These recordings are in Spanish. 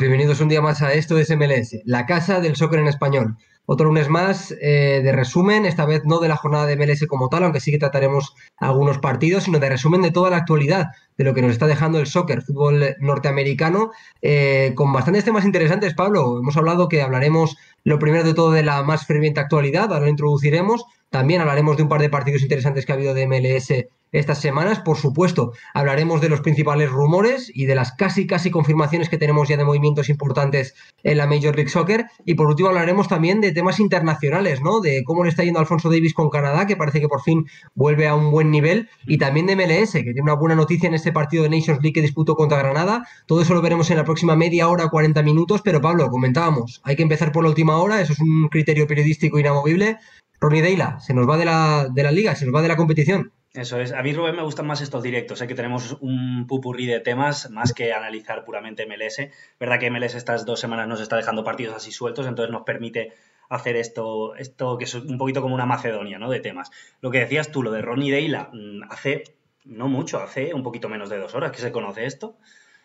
Bienvenidos un día más a Esto es MLS, la casa del soccer en español. Otro lunes más eh, de resumen, esta vez no de la jornada de MLS como tal, aunque sí que trataremos algunos partidos, sino de resumen de toda la actualidad, de lo que nos está dejando el soccer, fútbol norteamericano, eh, con bastantes temas interesantes, Pablo. Hemos hablado que hablaremos lo primero de todo de la más ferviente actualidad, ahora lo introduciremos. También hablaremos de un par de partidos interesantes que ha habido de MLS estas semanas. Por supuesto, hablaremos de los principales rumores y de las casi casi confirmaciones que tenemos ya de movimientos importantes en la Major League Soccer. Y por último hablaremos también de temas internacionales, ¿no? De cómo le está yendo Alfonso Davis con Canadá, que parece que por fin vuelve a un buen nivel. Y también de MLS, que tiene una buena noticia en este partido de Nations League que disputó contra Granada. Todo eso lo veremos en la próxima media hora, 40 minutos. Pero Pablo, comentábamos, hay que empezar por la última hora, eso es un criterio periodístico inamovible. Ronnie Deila, se nos va de la, de la liga, se nos va de la competición. Eso es. A mí, Rubén, me gustan más estos directos. Sé que tenemos un pupurrí de temas más que analizar puramente MLS. Verdad que MLS estas dos semanas nos está dejando partidos así sueltos, entonces nos permite hacer esto, esto que es un poquito como una Macedonia, ¿no? De temas. Lo que decías tú, lo de Ronnie Deila, mm, hace no mucho, hace un poquito menos de dos horas que se conoce esto.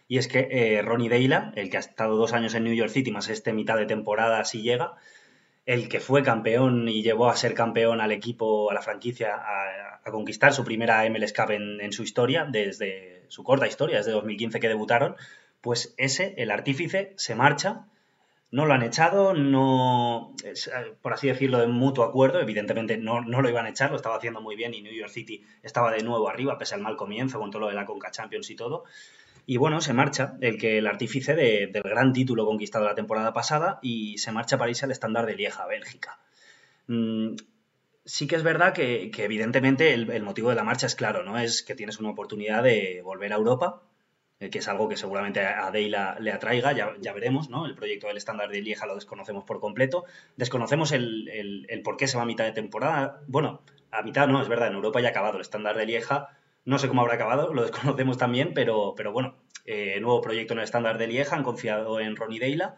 Y es que eh, Ronnie Deila, el que ha estado dos años en New York City, más este mitad de temporada si llega, el que fue campeón y llevó a ser campeón al equipo, a la franquicia, a, conquistar su primera MLS Cup en, su historia, desde su corta historia, desde 2015 que debutaron, pues ese, el artífice, se marcha, no lo han echado, no, por así decirlo, de mutuo acuerdo, evidentemente no, no, lo iban a echar, lo estaba haciendo muy bien y New York City estaba de nuevo arriba, pese al mal comienzo con todo lo de la Conca Champions y todo, y bueno, se marcha el que el artífice del gran título conquistado la temporada pasada y se marcha para irse al estándar de Lieja, Bélgica. Mm, sí que es verdad que, evidentemente el, motivo de la marcha es claro, ¿no? Es que tienes una oportunidad de volver a Europa, eh, que es algo que seguramente a Deila le atraiga, ya, ya, veremos, ¿no? El proyecto del estándar de Lieja lo desconocemos por completo. Desconocemos el, el por qué se va a mitad de temporada. Bueno, a mitad no, es verdad, en Europa ya ha acabado el estándar de Lieja no sé cómo habrá acabado, lo desconocemos también, pero, pero bueno, eh, nuevo proyecto en el estándar de Lieja, han confiado en Ronnie Deila.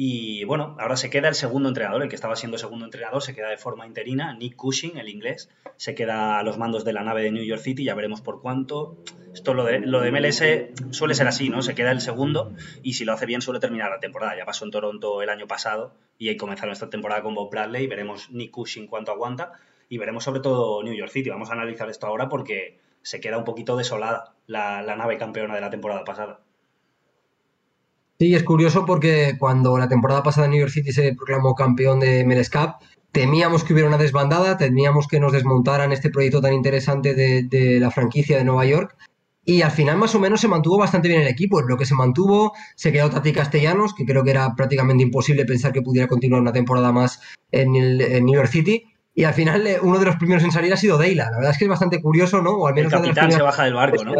Y bueno, ahora se queda el segundo entrenador, el que estaba siendo segundo entrenador, se queda de forma interina. Nick Cushing, el inglés, se queda a los mandos de la nave de New York City, ya veremos por cuánto. Esto lo de, lo de MLS suele ser así, ¿no? Se queda el segundo y si lo hace bien suele terminar la temporada. Ya pasó en Toronto el año pasado y ahí comenzaron esta temporada con Bob Bradley. Veremos Nick Cushing cuánto aguanta y veremos sobre todo New York City. Vamos a analizar esto ahora porque se queda un poquito desolada la, nave campeona de la temporada pasada. Sí, es curioso porque cuando la temporada pasada New York City se proclamó campeón de MLS Cup, temíamos que hubiera una desbandada, temíamos que nos desmontaran este proyecto tan interesante de, la franquicia de Nueva York. Y al final más o menos se mantuvo bastante bien el equipo. Lo que se mantuvo, se quedó Tati Castellanos, que creo que era prácticamente imposible pensar que pudiera continuar una temporada más en, el, en New York City. Y al final eh, uno de los primeros en salir ha sido Deila. La verdad es que es bastante curioso, ¿no? O al menos el capitán se baja del barco, ¿no?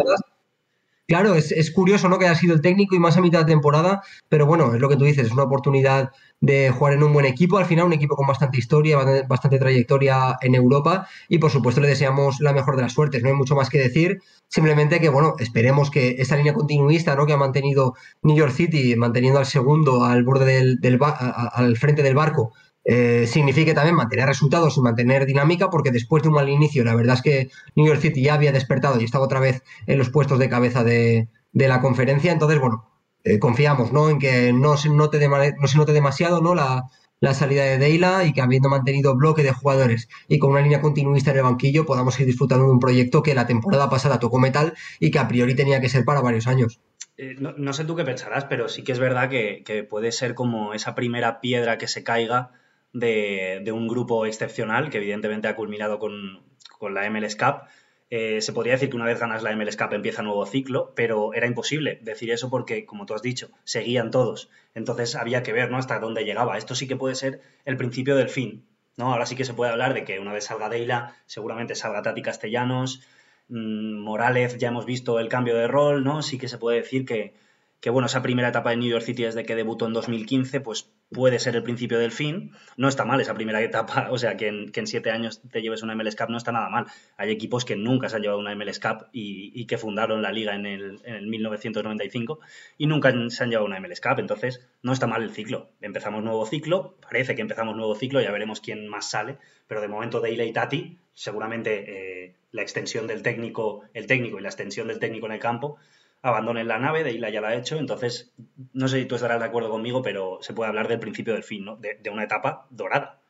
Claro, es, curioso, ¿no? Que haya sido el técnico y más a mitad de temporada, pero bueno, es lo que tú dices, es una oportunidad de jugar en un buen equipo, al final un equipo con bastante historia, bastante trayectoria en Europa y por supuesto le deseamos la mejor de las suertes, no hay mucho más que decir, simplemente que bueno, esperemos que esa línea continuista, ¿no? Que ha mantenido New York City, manteniendo al segundo al borde del, del al frente del barco, eh, signifique también mantener resultados y mantener dinámica, porque después de un mal inicio, la verdad es que New York City ya había despertado y estaba otra vez en los puestos de cabeza de, la conferencia. Entonces, bueno, eh, confiamos ¿no? en que no se note, no se note demasiado ¿no? la, salida de Deila y que habiendo mantenido bloque de jugadores y con una línea continuista en el banquillo podamos ir disfrutando de un proyecto que la temporada pasada tocó metal y que a priori tenía que ser para varios años. Eh, no, sé tú qué pensarás, pero sí que es verdad que puede ser como esa primera piedra que se caiga de, un grupo excepcional que evidentemente ha culminado con, la MLS Cup. Eh, se podría decir que una vez ganas la MLS Cup empieza un nuevo ciclo, pero era imposible decir eso porque, como tú has dicho, seguían todos. Entonces había que ver ¿no? hasta dónde llegaba. Esto sí que puede ser el principio del fin. ¿no? Ahora sí que se puede hablar de que una vez salga Deila, seguramente salga Tati Castellanos, mm, Morales, ya hemos visto el cambio de rol, ¿no? Sí que se puede decir que, que bueno, esa primera etapa de New York City desde que debutó en 2015, pues puede ser el principio del fin. No está mal esa primera etapa, o sea, que en, siete años te lleves una MLS Cup no está nada mal. Hay equipos que nunca se han llevado una MLS Cup y, que fundaron la liga en el, en el, 1995 y nunca se han llevado una MLS Cup, entonces no está mal el ciclo. Empezamos nuevo ciclo, parece que empezamos nuevo ciclo, ya veremos quién más sale, pero de momento Deila y Tati, seguramente eh, la extensión del técnico, el técnico y la extensión del técnico en el campo abandonen la nave, de Isla ya la ha hecho, entonces no sé si tú estarás de acuerdo conmigo, pero se puede hablar del principio del fin, ¿no? de, una etapa dorada.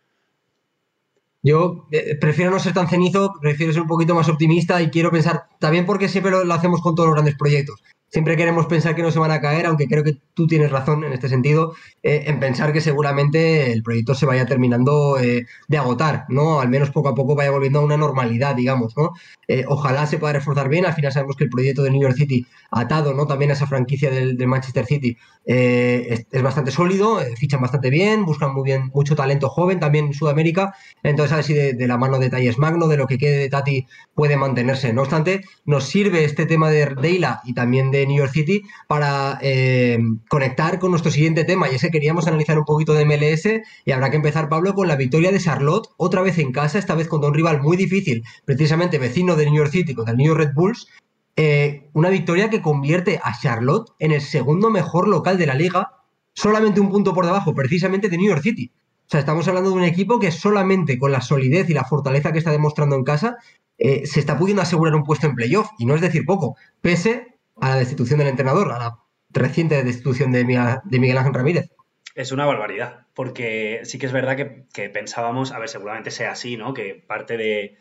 Yo eh, prefiero no ser tan cenizo, prefiero ser un poquito más optimista y quiero pensar, también porque siempre lo hacemos con todos los grandes proyectos siempre queremos pensar que no se van a caer, aunque creo que tú tienes razón en este sentido, eh, en pensar que seguramente el proyecto se vaya terminando eh, de agotar, ¿no? Al menos poco a poco vaya volviendo a una normalidad, digamos, ¿no? Eh, ojalá se pueda reforzar bien, al final sabemos que el proyecto de New York City, atado, ¿no? También a esa franquicia del, Manchester City, es, bastante sólido, fichan bastante bien, buscan muy bien mucho talento joven también en Sudamérica, entonces a ver si de, la mano de Talles Magno, de lo que quede de Tati, puede mantenerse. No obstante, nos sirve este tema de Deila y también de New York City para eh, conectar con nuestro siguiente tema. Y ese queríamos analizar un poquito de MLS y habrá que empezar, Pablo, con la victoria de Charlotte, otra vez en casa, esta vez contra un rival muy difícil, precisamente vecino de New York City, contra el New York Red Bulls. Eh, una victoria que convierte a Charlotte en el segundo mejor local de la liga, solamente un punto por debajo, precisamente de New York City. O sea, estamos hablando de un equipo que solamente con la solidez y la fortaleza que está demostrando en casa eh, se está pudiendo asegurar un puesto en playoff. Y no es decir poco, pese a la destitución del entrenador, a la reciente destitución de Miguel, Ángel Ramírez. Es una barbaridad, porque sí que es verdad que, pensábamos, a ver, seguramente sea así, ¿no? Que parte de,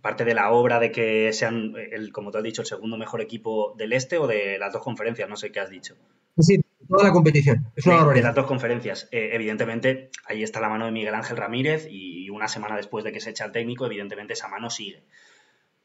parte de la obra de que sean, el, como tú has dicho, el segundo mejor equipo del este o de las dos conferencias, no sé qué has dicho. Sí, toda la competición. Es una de, de las dos conferencias. Eh, evidentemente, ahí está la mano de Miguel Ángel Ramírez y una semana después de que se echa el técnico, evidentemente esa mano sigue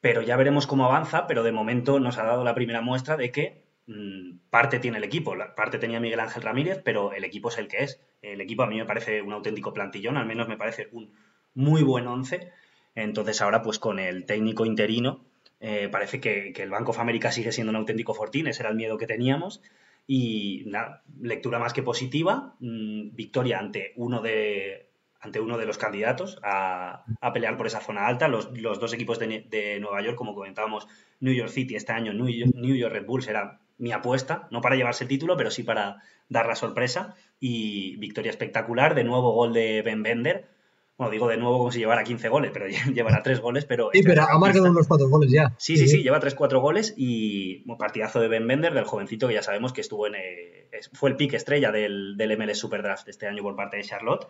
pero ya veremos cómo avanza, pero de momento nos ha dado la primera muestra de que mm, parte tiene el equipo, parte tenía Miguel Ángel Ramírez, pero el equipo es el que es. El equipo a mí me parece un auténtico plantillón, al menos me parece un muy buen once. Entonces ahora pues con el técnico interino eh, parece que, el Banco of America sigue siendo un auténtico fortín, ese era el miedo que teníamos. Y nada, lectura más que positiva, mm, victoria ante uno de ante uno de los candidatos a, pelear por esa zona alta. Los, dos equipos de, Nueva York, como comentábamos, New York City este año, New York, Red Bulls era mi apuesta, no para llevarse el título, pero sí para dar la sorpresa. Y victoria espectacular, de nuevo gol de Ben Bender. Bueno, digo de nuevo como si llevara 15 goles, pero llevará 3 goles. Pero sí, pero ha marcado unos 4 goles ya. Sí, sí, sí, lleva 3-4 goles y un partidazo de Ben Bender, del jovencito que ya sabemos que estuvo en. Eh, fue el pick estrella del, del MLS Superdraft este año por parte de Charlotte.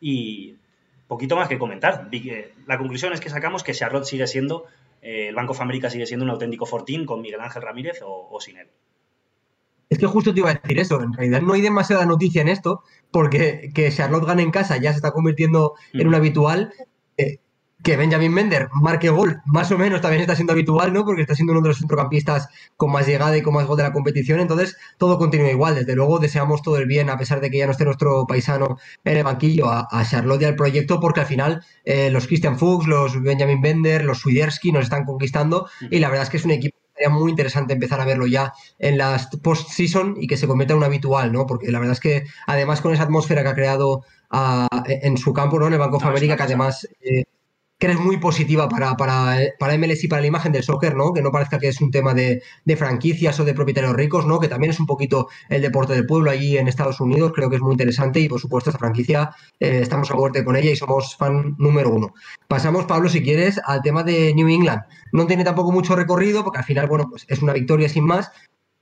Y poquito más que comentar. La conclusión es que sacamos que Charlotte sigue siendo, eh, el Banco of America sigue siendo un auténtico fortín con Miguel Ángel Ramírez o, sin él. Es que justo te iba a decir eso, en realidad no hay demasiada noticia en esto, porque que Charlotte gane en casa ya se está convirtiendo en un habitual. Eh, que Benjamin Mender marque gol, más o menos también está siendo habitual, ¿no? Porque está siendo uno de los centrocampistas con más llegada y con más gol de la competición, entonces todo continúa igual. Desde luego deseamos todo el bien, a pesar de que ya no esté nuestro paisano en el banquillo, a, Charlotte y al proyecto, porque al final eh, los Christian Fuchs, los Benjamin Bender, los Swiderski nos están conquistando y la verdad es que es un equipo sería muy interesante empezar a verlo ya en las post-season y que se convierta en un habitual, ¿no? Porque la verdad es que además con esa atmósfera que ha creado ah, en su campo, ¿no? En el Banco of America, que además eh, que es muy positiva para, para, para, MLS y para la imagen del soccer, ¿no? Que no parezca que es un tema de, franquicias o de propietarios ricos, ¿no? Que también es un poquito el deporte del pueblo allí en Estados Unidos, creo que es muy interesante y por supuesto esta franquicia eh, estamos a muerte con ella y somos fan número uno. Pasamos, Pablo, si quieres, al tema de New England. No tiene tampoco mucho recorrido porque al final, bueno, pues es una victoria sin más,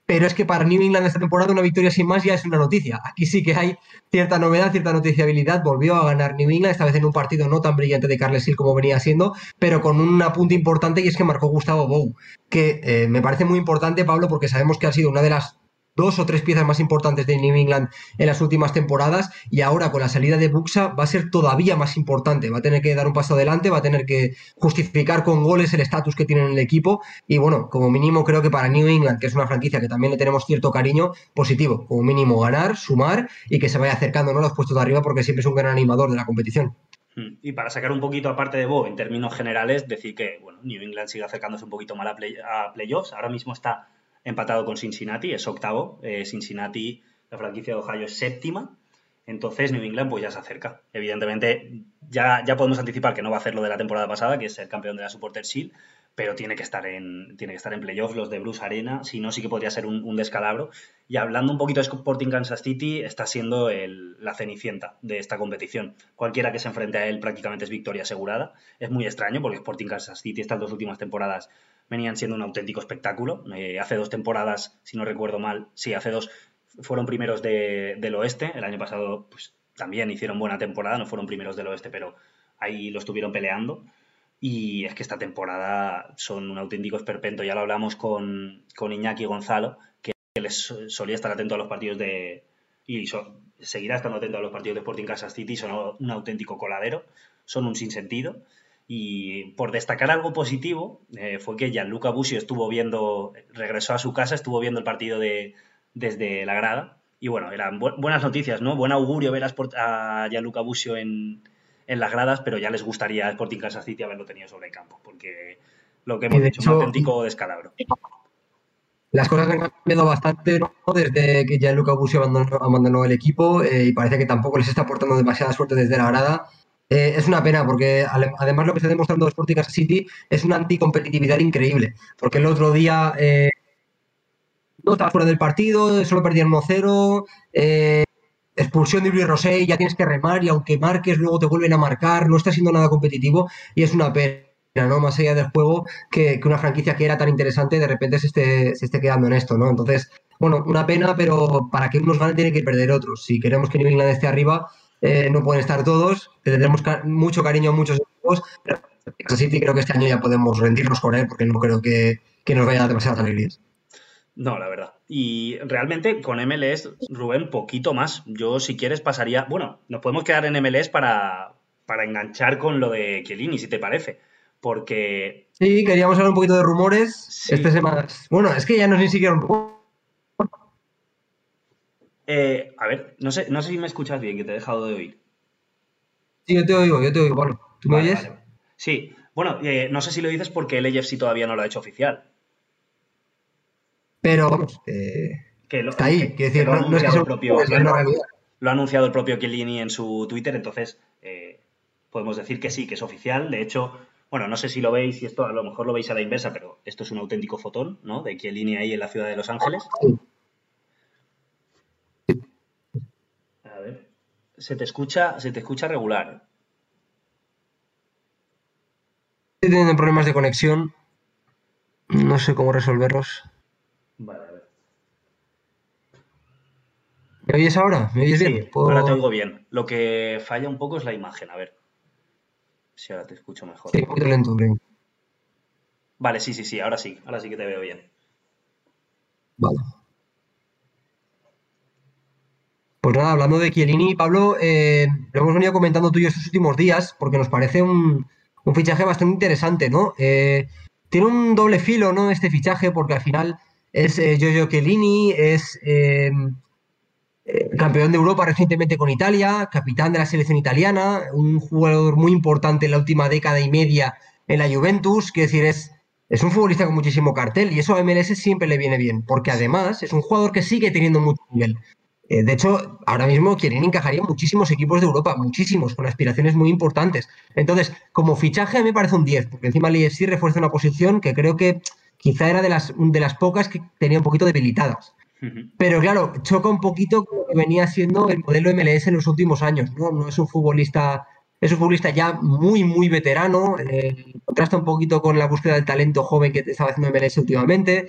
pero es que para New England esta temporada una victoria sin más ya es una noticia. Aquí sí que hay cierta novedad, cierta noticiabilidad. Volvió a ganar New England, esta vez en un partido no tan brillante de Carles Hill como venía siendo, pero con un apunte importante y es que marcó Gustavo Bou, que eh, me parece muy importante, Pablo, porque sabemos que ha sido una de las dos o tres piezas más importantes de New England en las últimas temporadas y ahora con la salida de Buxa va a ser todavía más importante, va a tener que dar un paso adelante, va a tener que justificar con goles el estatus que tiene en el equipo y bueno, como mínimo creo que para New England, que es una franquicia que también le tenemos cierto cariño, positivo, como mínimo ganar, sumar y que se vaya acercando a los puestos de arriba porque siempre es un gran animador de la competición. Hmm. Y para sacar un poquito aparte de Bo, en términos generales, decir que bueno, New England sigue acercándose un poquito más a, a playoffs. Ahora mismo está empatado con Cincinnati, es octavo. Eh, Cincinnati, la franquicia de Ohio, es séptima. Entonces New England pues ya se acerca. Evidentemente ya, ya podemos anticipar que no va a hacer lo de la temporada pasada, que es el campeón de la Supporter Shield, pero tiene que estar en, tiene que estar en playoffs los de Bruce Arena, si no sí que podría ser un, descalabro. Y hablando un poquito de Sporting Kansas City, está siendo la cenicienta de esta competición. Cualquiera que se enfrente a él prácticamente es victoria asegurada. Es muy extraño porque Sporting Kansas City estas dos últimas temporadas venían siendo un auténtico espectáculo. Eh, hace dos temporadas, si no recuerdo mal, sí, hace dos fueron primeros del oeste. El año pasado pues, también hicieron buena temporada, no fueron primeros del oeste, pero ahí lo estuvieron peleando. Y es que esta temporada son un auténtico esperpento. Ya lo hablamos con, con Iñaki Gonzalo, que les solía estar atento a los partidos de. Y seguirá estando atento a los partidos de Sporting Kansas City. Son un auténtico coladero, son un sinsentido. Y por destacar algo positivo, eh, fue que Gianluca Busio estuvo viendo, regresó a su casa, estuvo viendo el partido de, desde la grada. Y bueno, eran buenas noticias, ¿no? Buen augurio ver a, Gianluca Busio en, en las gradas, pero ya les gustaría a Sporting Kansas City haberlo tenido sobre el campo, porque lo que hemos dicho, un auténtico descalabro. Las cosas han cambiado bastante ¿no? desde que ya Luca Busio abandonó, el equipo eh, y parece que tampoco les está aportando demasiada suerte desde la grada. Eh, es una pena porque además lo que está demostrando Sporting Kansas City es una anticompetitividad increíble, porque el otro día eh, no estaba fuera del partido, solo perdían 1-0, expulsión de Luis Rosé, ya tienes que remar y aunque marques, luego te vuelven a marcar, no está siendo nada competitivo y es una pena. ¿no? Más allá del juego, que, una franquicia que era tan interesante de repente se esté, se esté quedando en esto, ¿no? Entonces, bueno, una pena, pero para que unos ganen tiene que perder otros. Si queremos que New England esté arriba, eh, no pueden estar todos, tendremos mucho cariño a muchos equipos, pero City creo que este año ya podemos rendirnos con él porque no creo que, que nos vaya a dar demasiadas alegrías. No, la verdad. Y realmente con MLS, Rubén, poquito más. Yo, si quieres, pasaría. Bueno, nos podemos quedar en MLS para, para enganchar con lo de Chiellini, si te parece. Porque. Sí, queríamos hablar un poquito de rumores. Esta semana. Bueno, es que ya no es ni siquiera un eh, a ver, no sé, no sé si me escuchas bien, que te he dejado de oír. Sí, yo te oigo, yo te oigo. Bueno, ¿tú me oyes? Sí. Bueno, eh, no sé si lo dices porque el AFC todavía no lo ha hecho oficial. Pero vamos, eh, está ahí. Quiero decir, no, es que sea propio, Lo ha anunciado el propio Chiellini en su Twitter, entonces eh, podemos decir que sí, que es oficial. De hecho, bueno, no sé si lo veis y esto a lo mejor lo veis a la inversa, pero esto es un auténtico fotón, ¿no? De Chiellini ahí en la ciudad de Los Ángeles. Se te escucha, se te escucha regular. Estoy teniendo problemas de conexión. No sé cómo resolverlos. Vale, a ver. ¿Me oyes ahora? ¿Me oyes bien? Ahora te oigo bien. Lo que falla un poco es la imagen, a ver. Si ahora te escucho mejor. Sí, un poquito lento, Vale, sí, sí, sí, ahora sí, ahora sí que te veo bien. Vale. Pues nada, hablando de Chiellini, Pablo, eh, lo hemos venido comentando tú estos últimos días, porque nos parece un, fichaje bastante interesante, ¿no? Eh, tiene un doble filo, ¿no? Este fichaje, porque al final es eh, Giorgio Chiellini, es eh, campeón de Europa recientemente con Italia, capitán de la selección italiana, un jugador muy importante en la última década y media en la Juventus, quiero decir, es, es un futbolista con muchísimo cartel y eso a MLS siempre le viene bien, porque además es un jugador que sigue teniendo mucho nivel. De hecho, ahora mismo Chiellini encajaría en muchísimos equipos de Europa, muchísimos, con aspiraciones muy importantes. Entonces, como fichaje a mí me parece un 10, porque encima el IFC refuerza una posición que creo que quizá era de las, de las pocas que tenía un poquito debilitadas. Pero claro, choca un poquito con lo que venía siendo el modelo MLS en los últimos años, ¿no? No es un futbolista, es un futbolista ya muy, muy veterano, eh, contrasta un poquito con la búsqueda del talento joven que estaba haciendo MLS últimamente.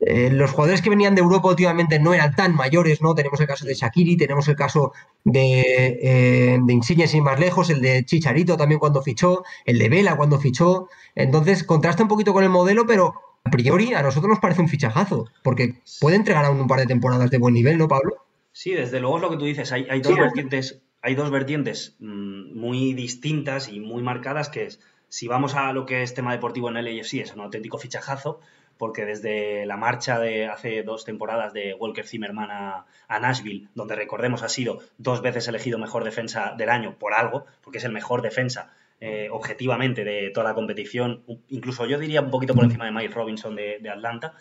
Eh, los jugadores que venían de Europa últimamente no eran tan mayores, ¿no? Tenemos el caso de Shakiri, tenemos el caso de, eh, de Insigne sin más lejos, el de Chicharito también cuando fichó, el de Vela cuando fichó. Entonces contrasta un poquito con el modelo, pero a priori a nosotros nos parece un fichajazo, porque puede entregar aún un par de temporadas de buen nivel, ¿no, Pablo? Sí, desde luego es lo que tú dices. Hay, dos vertientes, hay dos vertientes mm, muy distintas y muy marcadas, que es, si vamos a lo que es tema deportivo en el AFC, es un auténtico fichajazo, porque desde la marcha de hace dos temporadas de Walker Zimmerman a, Nashville, donde recordemos ha sido dos veces elegido mejor defensa del año por algo, porque es el mejor defensa eh, objetivamente de toda la competición, incluso yo diría un poquito por encima de Mike Robinson de, Atlanta,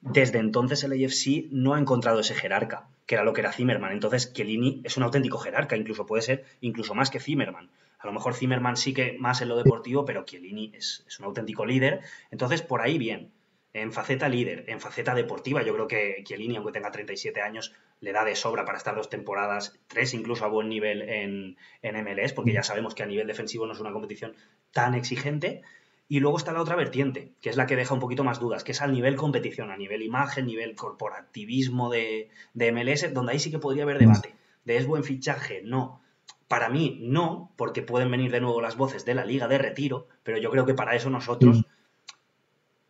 desde entonces el AFC no ha encontrado ese jerarca, que era lo que era Zimmerman. Entonces, Chiellini es un auténtico jerarca, incluso puede ser incluso más que Zimmerman. A lo mejor Zimmerman sí que más en lo deportivo, pero Chiellini es, es un auténtico líder. Entonces, por ahí bien en faceta líder, en faceta deportiva, yo creo que Chiellini, aunque tenga 37 años, le da de sobra para estar dos temporadas, tres incluso a buen nivel en, en MLS, porque ya sabemos que a nivel defensivo no es una competición tan exigente. Y luego está la otra vertiente, que es la que deja un poquito más dudas, que es al nivel competición, a nivel imagen, nivel corporativismo de, de MLS, donde ahí sí que podría haber debate. ¿De es buen fichaje? No. Para mí, no, porque pueden venir de nuevo las voces de la liga de retiro, pero yo creo que para eso nosotros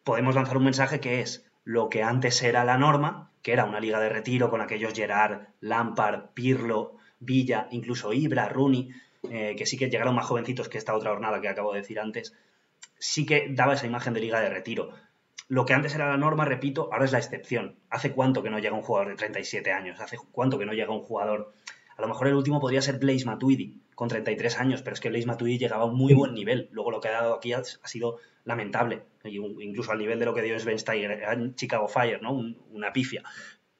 podemos lanzar un mensaje que es lo que antes era la norma, que era una liga de retiro con aquellos Gerard, Lampard, Pirlo, Villa, incluso Ibra, Rooney, eh, que sí que llegaron más jovencitos que esta otra jornada que acabo de decir antes, sí que daba esa imagen de liga de retiro. Lo que antes era la norma, repito, ahora es la excepción. ¿Hace cuánto que no llega un jugador de 37 años? ¿Hace cuánto que no llega un jugador? A lo mejor el último podría ser Blaise Matuidi, con 33 años, pero es que Blaise Matuidi llegaba a un muy buen nivel. Luego lo que ha dado aquí ha, sido lamentable, incluso al nivel de lo que dio Svensteiger en Chicago Fire, ¿no? una pifia.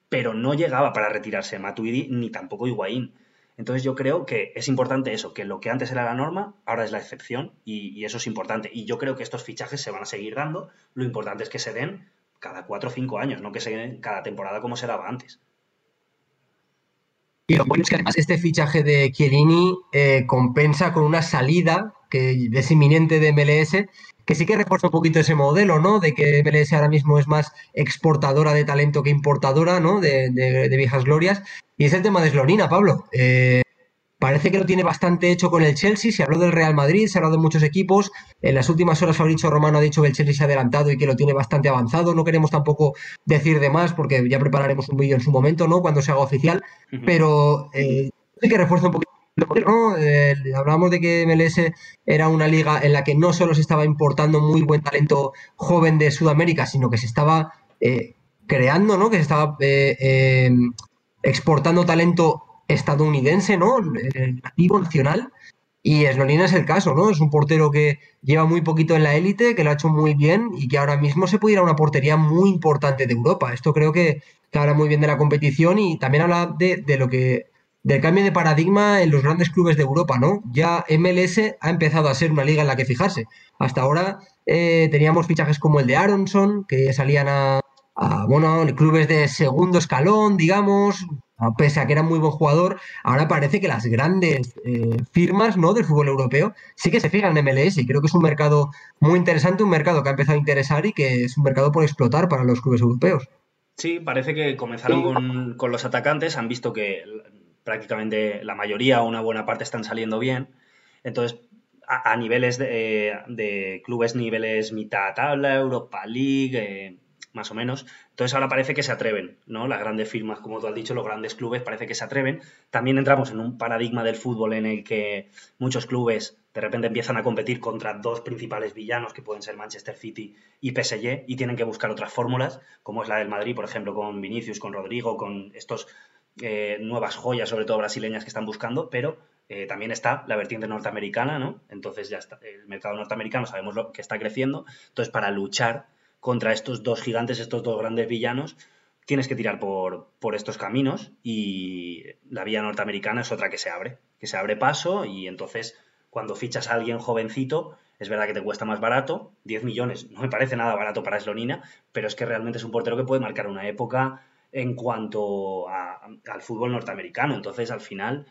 Pero no llegaba para retirarse Matuidi ni tampoco Higuaín. Entonces yo creo que es importante eso, que lo que antes era la norma, ahora es la excepción y, eso es importante. Y yo creo que estos fichajes se van a seguir dando. Lo importante es que se den cada cuatro o cinco años, no que se den cada temporada como se daba antes. Y lo bueno es que además este fichaje de Chiellini eh, compensa con una salida que es inminente de MLS, que sí que refuerza un poquito ese modelo, ¿no? De que MLS ahora mismo es más exportadora de talento que importadora, ¿no? De, de viejas glorias. Y es el tema de Slonina, Pablo. Eh, parece que lo tiene bastante hecho con el Chelsea. Se habló del Real Madrid, se ha hablado de muchos equipos. En las últimas horas Fabricio Romano ha dicho que el Chelsea se ha adelantado y que lo tiene bastante avanzado. No queremos tampoco decir de más porque ya prepararemos un vídeo en su momento, ¿no? Cuando se haga oficial. Pero eh, sí que refuerza un poquito. ¿No? Eh, hablábamos de que MLS era una liga en la que no solo se estaba importando muy buen talento joven de Sudamérica, sino que se estaba creando, ¿no? Que se estaba exportando talento estadounidense, ¿no? Nativo, nacional. Y Slonina es el caso, ¿no? Es un portero que lleva muy poquito en la élite, que lo ha hecho muy bien y que ahora mismo se puede ir a una portería muy importante de Europa. Esto creo que, habla muy bien de la competición y también habla de, lo que del cambio de paradigma en los grandes clubes de Europa, ¿no? Ya MLS ha empezado a ser una liga en la que fijarse. Hasta ahora eh, teníamos fichajes como el de Aronson, que salían a, bueno, clubes de segundo escalón, digamos, pese a que era muy buen jugador, ahora parece que las grandes eh, firmas ¿no? del fútbol europeo sí que se fijan en MLS y creo que es un mercado muy interesante, un mercado que ha empezado a interesar y que es un mercado por explotar para los clubes europeos. Sí, parece que comenzaron con, los atacantes, han visto que prácticamente la mayoría o una buena parte están saliendo bien, entonces a, niveles de, de, clubes niveles mitad tabla, Europa League, eh, más o menos. Entonces ahora parece que se atreven, ¿no? Las grandes firmas, como tú has dicho, los grandes clubes parece que se atreven. También entramos en un paradigma del fútbol en el que muchos clubes de repente empiezan a competir contra dos principales villanos que pueden ser Manchester City y PSG y tienen que buscar otras fórmulas, como es la del Madrid, por ejemplo, con Vinicius, con Rodrigo, con estos eh, nuevas joyas, sobre todo brasileñas que están buscando, pero eh, también está la vertiente norteamericana, ¿no? Entonces ya está, el mercado norteamericano sabemos lo que está creciendo, entonces para luchar contra estos dos gigantes, estos dos grandes villanos, tienes que tirar por, por, estos caminos y la vía norteamericana es otra que se abre, que se abre paso y entonces cuando fichas a alguien jovencito, es verdad que te cuesta más barato, 10 millones, no me parece nada barato para Eslonina, pero es que realmente es un portero que puede marcar una época en cuanto al fútbol norteamericano, entonces al final...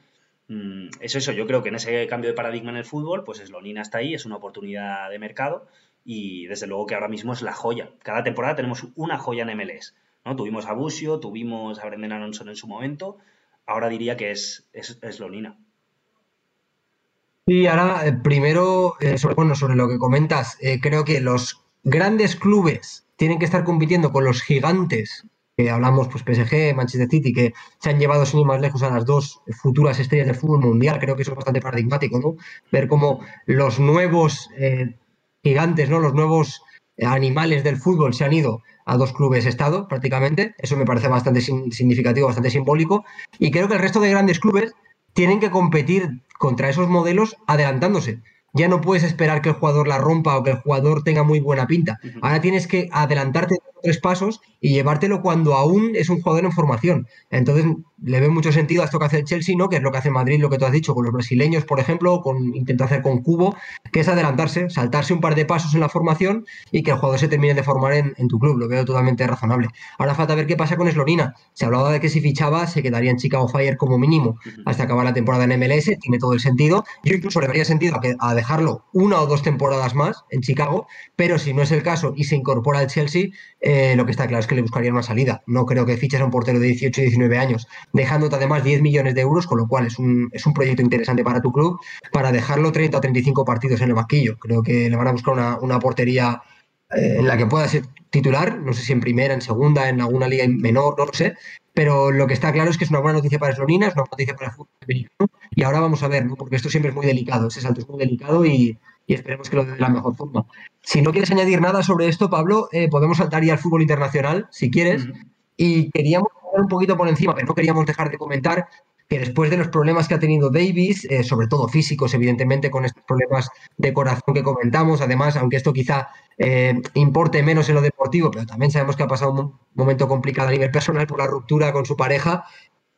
Mm, es eso, yo creo que en ese cambio de paradigma en el fútbol, pues Eslonina está ahí, es una oportunidad de mercado y desde luego que ahora mismo es la joya. Cada temporada tenemos una joya en MLS. ¿no? Tuvimos a Busio, tuvimos a Brendan Aronson en su momento, ahora diría que es, es, Lonina. Y ahora, eh, primero, eh, sobre, bueno, sobre lo que comentas, eh, creo que los grandes clubes tienen que estar compitiendo con los gigantes, que hablamos, pues PSG, Manchester City, que se han llevado sin ir más lejos a las dos futuras estrellas del fútbol mundial. Creo que eso es bastante paradigmático, ¿no? Ver cómo los nuevos gigantes, ¿no? Los nuevos animales del fútbol se han ido a dos clubes estado prácticamente. Eso me parece bastante significativo, bastante simbólico. Y creo que el resto de grandes clubes tienen que competir contra esos modelos adelantándose. Ya no puedes esperar que el jugador la rompa o que el jugador tenga muy buena pinta. Ahora tienes que adelantarte tres pasos y llevártelo cuando aún es un jugador en formación. Entonces, le ve mucho sentido a esto que hace el Chelsea, ¿no? Que es lo que hace Madrid, lo que tú has dicho, con los brasileños, por ejemplo, con intenta hacer con Cubo, que es adelantarse, saltarse un par de pasos en la formación y que el jugador se termine de formar en, tu club. Lo veo totalmente razonable. Ahora falta ver qué pasa con Eslorina. Se hablaba de que si fichaba se quedaría en Chicago Fire como mínimo hasta acabar la temporada en MLS, tiene todo el sentido. Yo incluso le vería sentido a, a dejarlo una o dos temporadas más en Chicago, pero si no es el caso y se incorpora al Chelsea, eh, lo que está claro es que le buscaría una salida. No creo que fiches a un portero de 18 y 19 años, dejándote además 10 millones de euros, con lo cual es un, es un proyecto interesante para tu club, para dejarlo 30 o 35 partidos en el banquillo. Creo que le van a buscar una, portería eh, en la que pueda ser titular, no sé si en primera, en segunda, en alguna liga menor, no lo sé, pero lo que está claro es que es una buena noticia para Eslonina, es una buena noticia para el fútbol americano, y ahora vamos a ver, ¿no? porque esto siempre es muy delicado, ese salto es muy delicado y, y esperemos que lo dé de la mejor forma. Si no quieres añadir nada sobre esto, Pablo, eh, podemos saltar ya al fútbol internacional, si quieres. Y queríamos un poquito por encima, pero no queríamos dejar de comentar que después de los problemas que ha tenido Davis, eh, sobre todo físicos, evidentemente, con estos problemas de corazón que comentamos, además, aunque esto quizá eh, importe menos en lo deportivo, pero también sabemos que ha pasado un momento complicado a nivel personal por la ruptura con su pareja,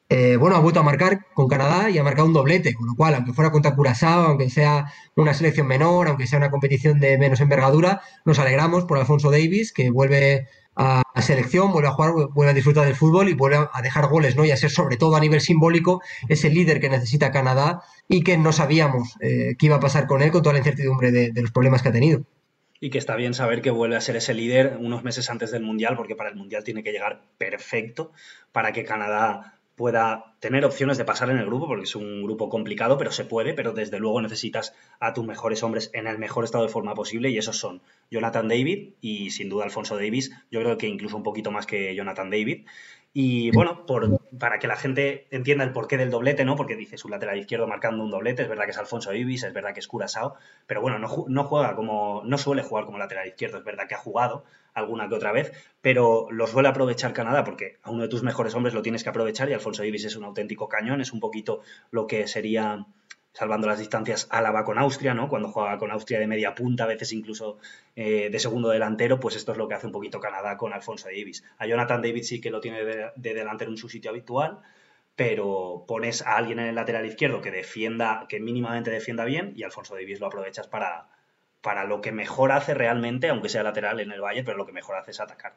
eh, bueno, ha vuelto a marcar con Canadá y ha marcado un doblete, con lo cual, aunque fuera contra Curazao, aunque sea una selección menor, aunque sea una competición de menos envergadura, nos alegramos por Alfonso Davis, que vuelve a, selección, vuelve a jugar, vuelve a disfrutar del fútbol y vuelve a dejar goles, ¿no? Y a ser, sobre todo a nivel simbólico, ese líder que necesita Canadá y que no sabíamos eh, qué iba a pasar con él con toda la incertidumbre de, de los problemas que ha tenido. Y que está bien saber que vuelve a ser ese líder unos meses antes del Mundial, porque para el Mundial tiene que llegar perfecto para que Canadá pueda tener opciones de pasar en el grupo, porque es un grupo complicado, pero se puede, pero desde luego necesitas a tus mejores hombres en el mejor estado de forma posible, y esos son Jonathan David y sin duda Alfonso Davis, yo creo que incluso un poquito más que Jonathan David. Y bueno, por, para que la gente entienda el porqué del doblete, ¿no? Porque dice su lateral izquierdo marcando un doblete, es verdad que es Alfonso Davis, es verdad que es Curaçao, pero bueno, no, no juega como, no suele jugar como lateral izquierdo, es verdad que ha jugado, alguna que otra vez, pero lo suele aprovechar Canadá porque a uno de tus mejores hombres lo tienes que aprovechar y Alfonso Davis es un auténtico cañón, es un poquito lo que sería salvando las distancias, Álava con Austria, ¿no? Cuando juega con Austria de media punta, a veces incluso eh, de segundo delantero, pues esto es lo que hace un poquito Canadá con Alfonso Davis. A Jonathan David sí que lo tiene de, de, delantero en su sitio habitual, pero pones a alguien en el lateral izquierdo que defienda, que mínimamente defienda bien, y Alfonso Davis lo aprovechas para, para lo que mejor hace realmente, aunque sea lateral en el Valle, pero lo que mejor hace es atacar.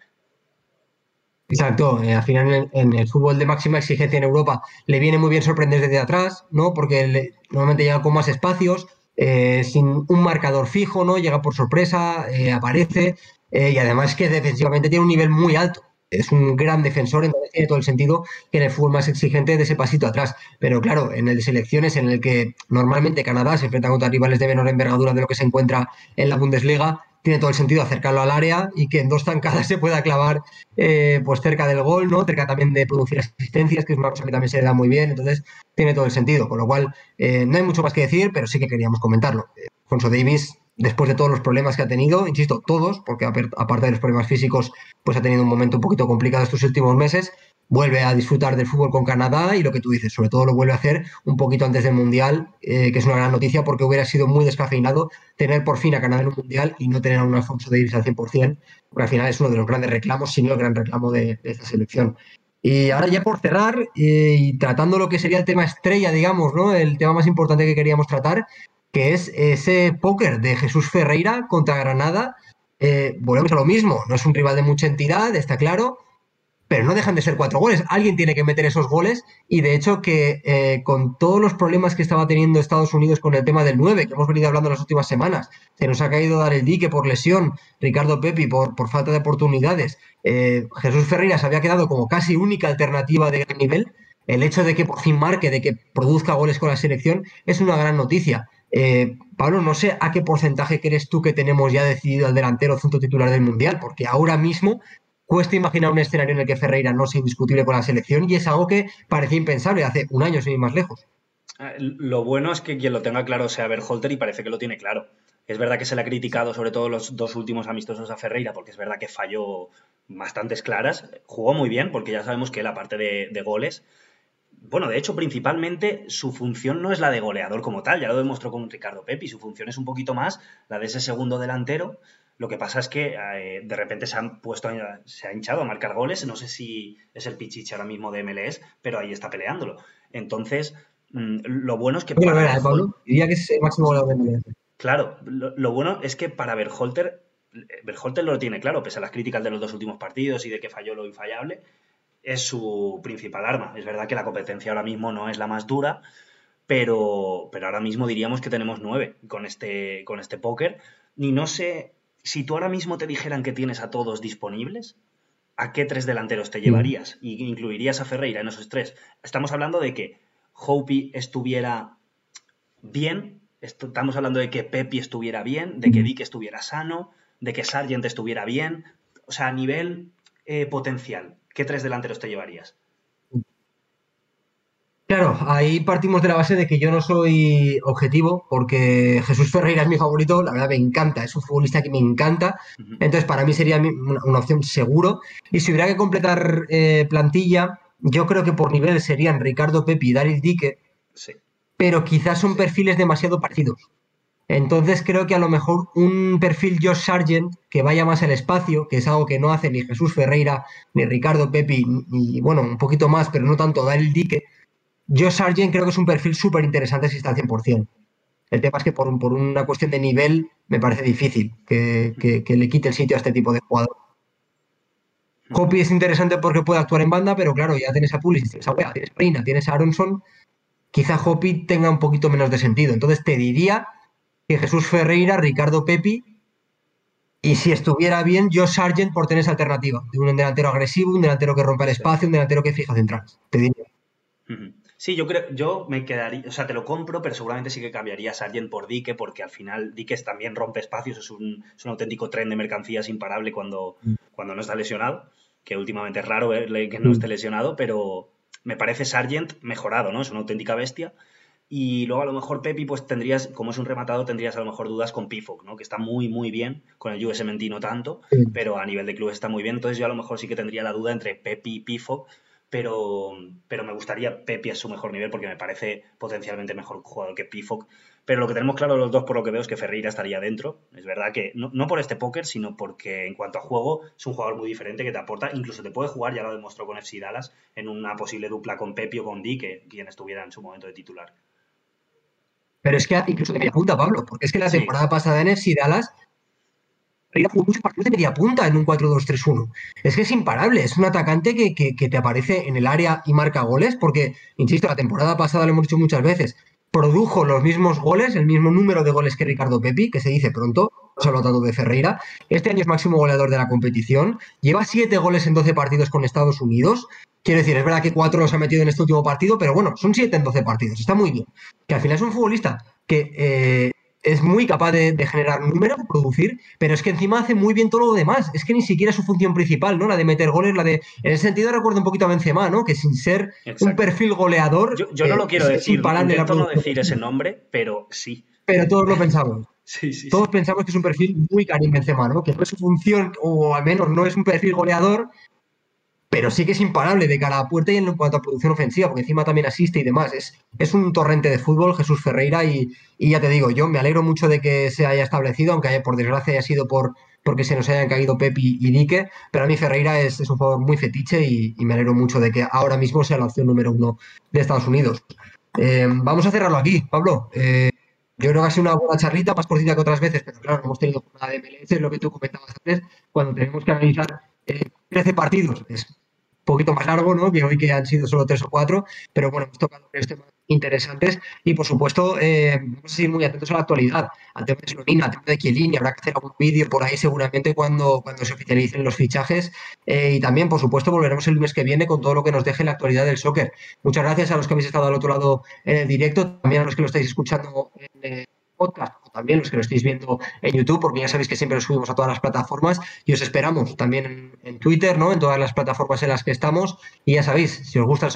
Exacto, eh, al final en, el fútbol de máxima exigencia en Europa le viene muy bien sorprender desde atrás, ¿no? Porque normalmente llega con más espacios, eh, sin un marcador fijo, ¿no? Llega por sorpresa, eh, aparece, y además que defensivamente tiene un nivel muy alto es un gran defensor, entonces tiene todo el sentido que en el fútbol más exigente de ese pasito atrás. Pero claro, en el de selecciones, en el que normalmente Canadá se enfrenta contra rivales de menor envergadura de lo que se encuentra en la Bundesliga, tiene todo el sentido acercarlo al área y que en dos zancadas se pueda clavar eh, pues cerca del gol, ¿no? Cerca también de producir asistencias, que es una cosa que también se le da muy bien. Entonces, tiene todo el sentido. Con lo cual, eh, no hay mucho más que decir, pero sí que queríamos comentarlo. Alfonso Davis después de todos los problemas que ha tenido, insisto, todos, porque aparte de los problemas físicos, pues ha tenido un momento un poquito complicado estos últimos meses, vuelve a disfrutar del fútbol con Canadá y lo que tú dices, sobre todo lo vuelve a hacer un poquito antes del Mundial, eh, que es una gran noticia porque hubiera sido muy descafeinado tener por fin a Canadá en un Mundial y no tener a un Alfonso Davis al 100%, porque al final es uno de los grandes reclamos, si no el gran reclamo de, esta selección. Y ahora ya por cerrar eh, y tratando lo que sería el tema estrella, digamos, ¿no? El tema más importante que queríamos tratar, que es ese póker de Jesús Ferreira contra Granada. Eh, volvemos a lo mismo, no es un rival de mucha entidad, está claro, pero no dejan de ser cuatro goles. Alguien tiene que meter esos goles y de hecho que eh, con todos los problemas que estaba teniendo Estados Unidos con el tema del 9, que hemos venido hablando las últimas semanas, se nos ha caído dar el dique por lesión, Ricardo Pepi por, por falta de oportunidades, eh, Jesús Ferreira se había quedado como casi única alternativa de gran nivel. El hecho de que por fin marque, de que produzca goles con la selección, es una gran noticia. Eh, Pablo, no sé a qué porcentaje crees tú que tenemos ya decidido el delantero centro titular del Mundial, porque ahora mismo cuesta imaginar un escenario en el que Ferreira no sea indiscutible con la selección y es algo que parecía impensable hace un año sin ir más lejos. Eh, lo bueno es que quien lo tenga claro sea Berholter y parece que lo tiene claro. Es verdad que se le ha criticado sobre todo los dos últimos amistosos a Ferreira porque es verdad que falló bastantes claras. Jugó muy bien porque ya sabemos que la parte de goles bueno, de hecho, principalmente su función no es la de goleador como tal, ya lo demostró con Ricardo Pepi, su función es un poquito más la de ese segundo delantero Lo que pasa es que eh, de repente se han puesto, se ha hinchado a marcar goles. No sé si es el pichiche ahora mismo de MLS, pero ahí está peleándolo. Entonces, mm, lo bueno es que. para ¿eh, Pablo? Diría que es el máximo goleador de MLS. Claro, lo, bueno es que para Berholter, Berholter lo tiene claro, pese a las críticas de los dos últimos partidos y de que falló lo infallable, es su principal arma. Es verdad que la competencia ahora mismo no es la más dura, pero, pero ahora mismo diríamos que tenemos nueve con este, con este póker. Y no sé, si tú ahora mismo te dijeran que tienes a todos disponibles, ¿a qué tres delanteros te mm. llevarías? ¿Y incluirías a Ferreira en esos tres? Estamos hablando de que Hopi estuviera bien, estamos hablando de que Pepi estuviera bien, de que mm. Dick estuviera sano, de que Sargent estuviera bien. O sea, a nivel eh, potencial, ¿qué tres delanteros te llevarías? Claro, ahí partimos de la base de que yo no soy objetivo, porque Jesús Ferreira es mi favorito, la verdad me encanta, es un futbolista que me encanta, entonces para mí sería una, opción seguro. Y si hubiera que completar eh, plantilla, yo creo que por nivel serían Ricardo Pepi y Daryl Dique, pero quizás son perfiles demasiado parecidos. Entonces creo que a lo mejor un perfil Josh Sargent que vaya más al espacio, que es algo que no hace ni Jesús Ferreira, ni Ricardo Pepi, ni bueno, un poquito más, pero no tanto Daryl Dique yo Sargent creo que es un perfil súper interesante si está al 100%. El tema es que por, una cuestión de nivel me parece difícil que, le quite el sitio a este tipo de jugador. Hopi es interesante porque puede actuar en banda, pero claro, ya tienes a Pulisic, tienes a Wea, tienes a Reina, tienes a Aronson. Quizá Hopi tenga un poquito menos de sentido. Entonces te diría que Jesús Ferreira, Ricardo Pepi y si estuviera bien, yo Sargent por tener esa alternativa. De un delantero agresivo, un delantero que rompa el espacio, un delantero que fija central. Te diría. Sí, yo creo, yo me quedaría, o sea, te lo compro, pero seguramente sí que cambiaría a Sargent por Dique, porque al final Dique también rompe espacios, es un, auténtico tren de mercancías imparable cuando, mm. cuando no está lesionado, que últimamente es raro que no mm. esté lesionado, pero me parece Sargent mejorado, ¿no? Es una auténtica bestia. Y luego a lo mejor Pepi, pues tendrías, como es un rematado, tendrías a lo mejor dudas con Pifok, ¿no? Que está muy, muy bien, con el US no tanto, pero a nivel de clubes está muy bien. Entonces yo a lo mejor sí que tendría la duda entre Pepi y Pifok, pero, pero me gustaría Pepi a su mejor nivel porque me parece potencialmente mejor jugador que Pifok. Pero lo que tenemos claro los dos, por lo que veo, es que Ferreira estaría dentro. Es verdad que no, por este póker, sino porque en cuanto a juego es un jugador muy diferente que te aporta. Incluso te puede jugar, ya lo demostró con FC Dallas, en una posible dupla con Pepi o con Di, que quien estuviera en su momento de titular. Pero es que incluso de media punta, Pablo, porque es que la temporada pasada en FC Dallas Ferreira jugó muchos partidos de media punta en un 4-2-3-1. Es que es imparable, es un atacante que, que, te aparece en el área y marca goles, porque, insisto, la temporada pasada lo hemos dicho muchas veces, produjo los mismos goles, el mismo número de goles que Ricardo Pepi, que se dice pronto, se ha de Ferreira. Este año es máximo goleador de la competición, lleva 7 goles en 12 partidos con Estados Unidos. Quiero decir, es verdad que 4 los ha metido en este último partido, pero bueno, son 7 en 12 partidos, está muy bien. Que al final es un futbolista que eh, es muy capaz de, generar números, de producir, pero es que encima hace muy bien todo lo demás. Es que ni siquiera es su función principal, ¿no? La de meter goles, la de. En ese sentido recuerdo un poquito a Benzema, ¿no? Que sin ser un perfil goleador. Yo, no lo quiero decir, intento no decir ese nombre, pero sí. Pero todos lo pensamos. Sí, sí, todos pensamos que es un perfil muy Karim Benzema, ¿no? Que no es su función, o al menos no es un perfil goleador, pero sí que es imparable de cara a puerta y en cuanto a producción ofensiva, porque encima también asiste y demás. Es, es un torrente de fútbol, Jesús Ferreira, y, ya te digo, yo me alegro mucho de que se haya establecido, aunque haya, por desgracia haya sido por porque se nos hayan caído Pepi y Dique, pero a mí Ferreira es, un jugador muy fetiche y, me alegro mucho de que ahora mismo sea la opción número uno de Estados Unidos. Eh, vamos a cerrarlo aquí, Pablo. Eh, yo creo que ha sido una buena charlita, más cortita que otras veces, pero claro, hemos tenido una de MLS, lo que tú comentabas antes, cuando tenemos que analizar 13 partidos. Es un poquito más largo, ¿no? Que hoy que han sido solo 3 o 4, pero bueno, hemos tocado tres temas interesantes y por supuesto eh, vamos a seguir muy atentos a la actualidad, al tema de Slovenia, al tema de Chiellini, habrá que hacer algún vídeo por ahí seguramente cuando, cuando se oficialicen los fichajes eh, y también por supuesto volveremos el mes que viene con todo lo que nos deje la actualidad del soccer. Muchas gracias a los que habéis estado al otro lado en el directo, también a los que lo estáis escuchando en el podcast o también los que lo estéis viendo en YouTube, porque ya sabéis que siempre lo subimos a todas las plataformas y os esperamos también en, Twitter, ¿no? En todas las plataformas en las que estamos. Y ya sabéis, si os gusta el